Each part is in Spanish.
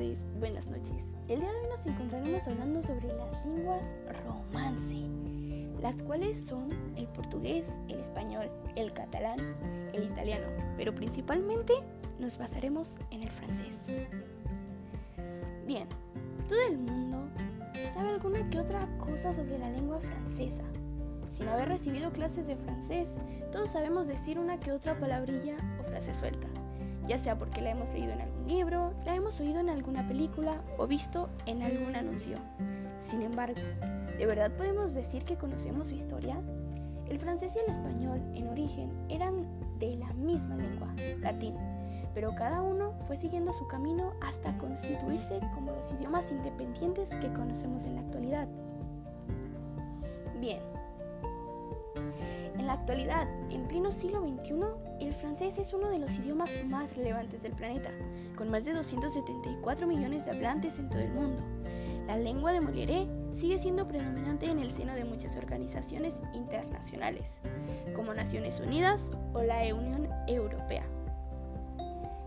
tardes, buenas noches. El día de hoy nos encontraremos hablando sobre las lenguas romance, las cuales son el portugués, el español, el catalán, el italiano, pero principalmente nos basaremos en el francés. Bien, todo el mundo sabe alguna que otra cosa sobre la lengua francesa. Sin haber recibido clases de francés, todos sabemos decir una que otra palabrilla o frase suelta ya sea porque la hemos leído en algún libro, la hemos oído en alguna película o visto en algún anuncio. Sin embargo, ¿de verdad podemos decir que conocemos su historia? El francés y el español, en origen, eran de la misma lengua, latín, pero cada uno fue siguiendo su camino hasta constituirse como los idiomas independientes que conocemos en la actualidad. Bien, en la actualidad, en pleno siglo XXI, el francés es uno de los idiomas más relevantes del planeta, con más de 274 millones de hablantes en todo el mundo. La lengua de Molière sigue siendo predominante en el seno de muchas organizaciones internacionales, como Naciones Unidas o la Unión Europea.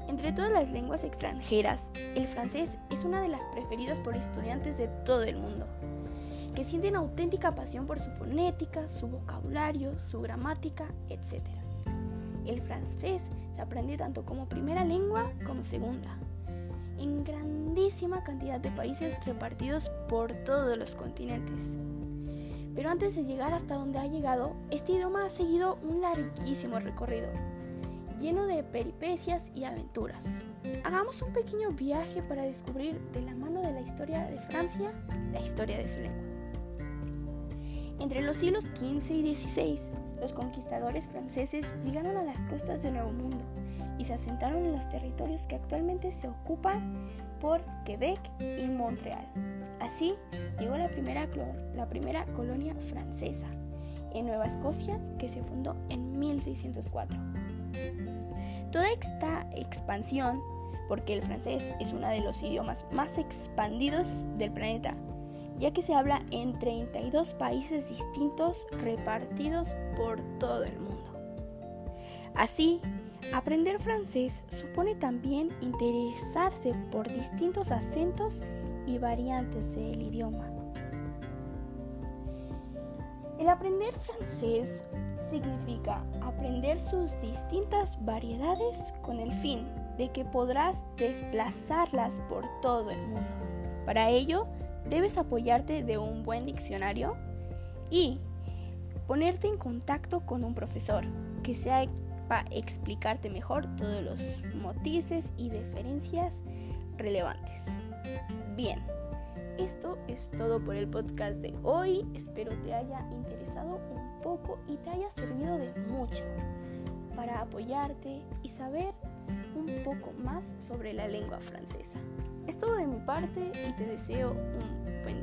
Entre todas las lenguas extranjeras, el francés es una de las preferidas por estudiantes de todo el mundo que sienten auténtica pasión por su fonética, su vocabulario, su gramática, etc. El francés se aprende tanto como primera lengua como segunda, en grandísima cantidad de países repartidos por todos los continentes. Pero antes de llegar hasta donde ha llegado, este idioma ha seguido un larguísimo recorrido, lleno de peripecias y aventuras. Hagamos un pequeño viaje para descubrir de la mano de la historia de Francia la historia de su lengua. Entre los siglos XV y XVI, los conquistadores franceses llegaron a las costas del Nuevo Mundo y se asentaron en los territorios que actualmente se ocupan por Quebec y Montreal. Así llegó la primera, la primera colonia francesa en Nueva Escocia que se fundó en 1604. Toda esta expansión, porque el francés es uno de los idiomas más expandidos del planeta, ya que se habla en 32 países distintos repartidos por todo el mundo. Así, aprender francés supone también interesarse por distintos acentos y variantes del idioma. El aprender francés significa aprender sus distintas variedades con el fin de que podrás desplazarlas por todo el mundo. Para ello, debes apoyarte de un buen diccionario y ponerte en contacto con un profesor que sepa explicarte mejor todos los motices y diferencias relevantes. Bien, esto es todo por el podcast de hoy. Espero te haya interesado un poco y te haya servido de mucho para apoyarte y saber poco más sobre la lengua francesa. Es todo de mi parte y te deseo un buen día.